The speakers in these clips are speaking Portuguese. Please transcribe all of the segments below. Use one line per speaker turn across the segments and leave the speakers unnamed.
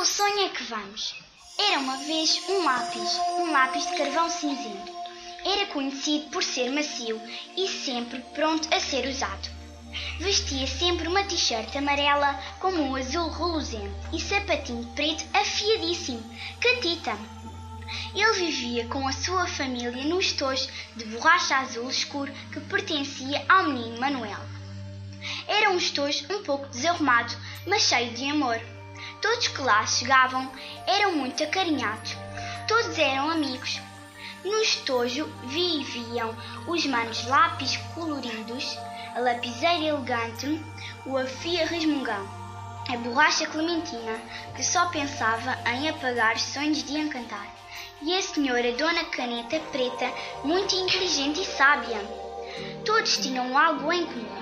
Pelo sonho é que vamos. Era uma vez um lápis, um lápis de carvão cinzento. Era conhecido por ser macio e sempre pronto a ser usado. Vestia sempre uma t-shirt amarela com um azul reluzente e sapatinho preto afiadíssimo, catita. Ele vivia com a sua família no estojo de borracha azul escuro que pertencia ao menino Manuel. Era um estojo um pouco desarrumado, mas cheio de amor. Todos que lá chegavam eram muito acarinhados. Todos eram amigos. No estojo viviam os manos lápis coloridos, a lapiseira elegante, o afia resmungão, a borracha clementina, que só pensava em apagar os sonhos de encantar, e a senhora Dona Caneta Preta, muito inteligente e sábia. Todos tinham algo em comum.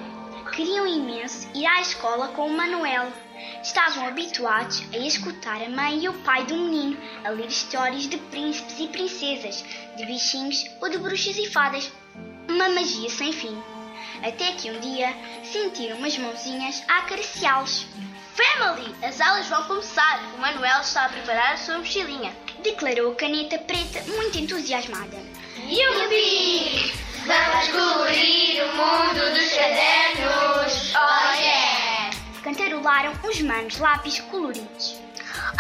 Queriam imenso ir à escola com o Manuel. Estavam habituados a escutar a mãe e o pai do menino a ler histórias de príncipes e princesas, de bichinhos ou de bruxas e fadas. Uma magia sem fim. Até que um dia sentiram umas mãozinhas a acariciá-los.
Family! As aulas vão começar. O Manuel está a preparar a sua mochilinha.
Declarou a caneta preta muito entusiasmada.
Yupi!
Cantarolaram os manos lápis coloridos.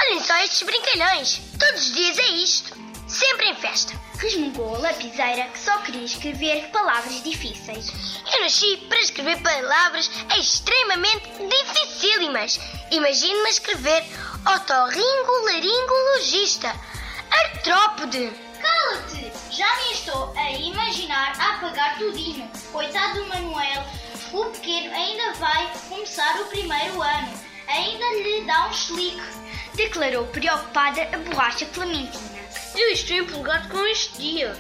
Olhem só estes brincalhões! Todos os dias é isto! Sempre em festa!
Resmungou a lapiseira que só queria escrever palavras difíceis.
Eu nasci para escrever palavras extremamente dificílimas. Imagine-me a escrever otorringolaringologista, artrópode.
Cala-te! Já me estou a imaginar a apagar tudinho. Coitado do Manuel, vai começar o primeiro ano. Ainda lhe dá um chilique.
Declarou preocupada a borracha Clementina.
Eu estou empolgado com este dia.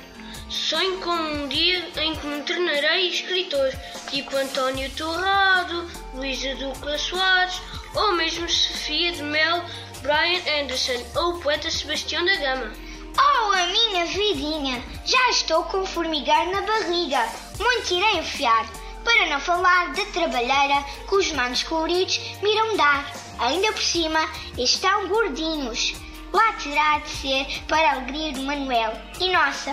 Sonho com um dia em que me tornarei escritor, tipo António Torrado, Luísa Ducla Soares, ou mesmo Sofia de Mel, Brian Anderson ou o poeta Sebastião da Gama.
Oh, a minha vidinha! Já estou com formigueiro na barriga. Muito irei enfiar. Para não falar da trabalheira que os manos coloridos me irão dar. Ainda por cima, estão gordinhos. Lá terá de ser para a alegria do Manuel e nossa.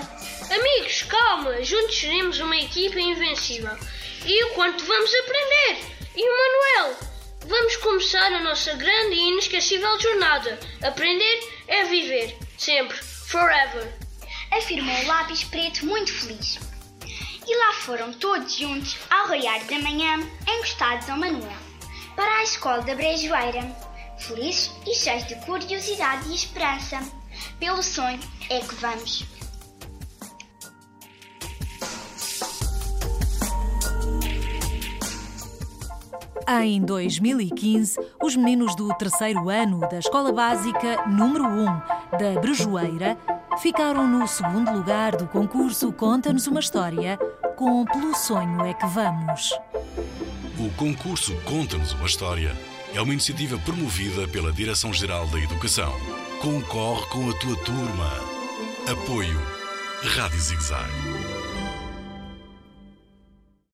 Amigos, calma, juntos seremos uma equipa invencível. E o quanto vamos aprender? E o Manuel? Vamos começar a nossa grande e inesquecível jornada. Aprender é viver, sempre, forever.
Afirmou o lápis preto muito feliz. E lá foram todos juntos, ao raiar da manhã, encostados ao Manuel, para a escola da Brejoeira, felizes e cheios de curiosidade e esperança. Pelo sonho é que vamos.
Em 2015, os meninos do terceiro ano da Escola Básica número 1 da Brejoeira ficaram no segundo lugar do concurso Conta-nos uma História com Pelo Sonho é que Vamos.
O concurso Conta-nos uma História é uma iniciativa promovida pela Direção-Geral da Educação. Concorre com a tua turma. Apoio Rádio Zigzag.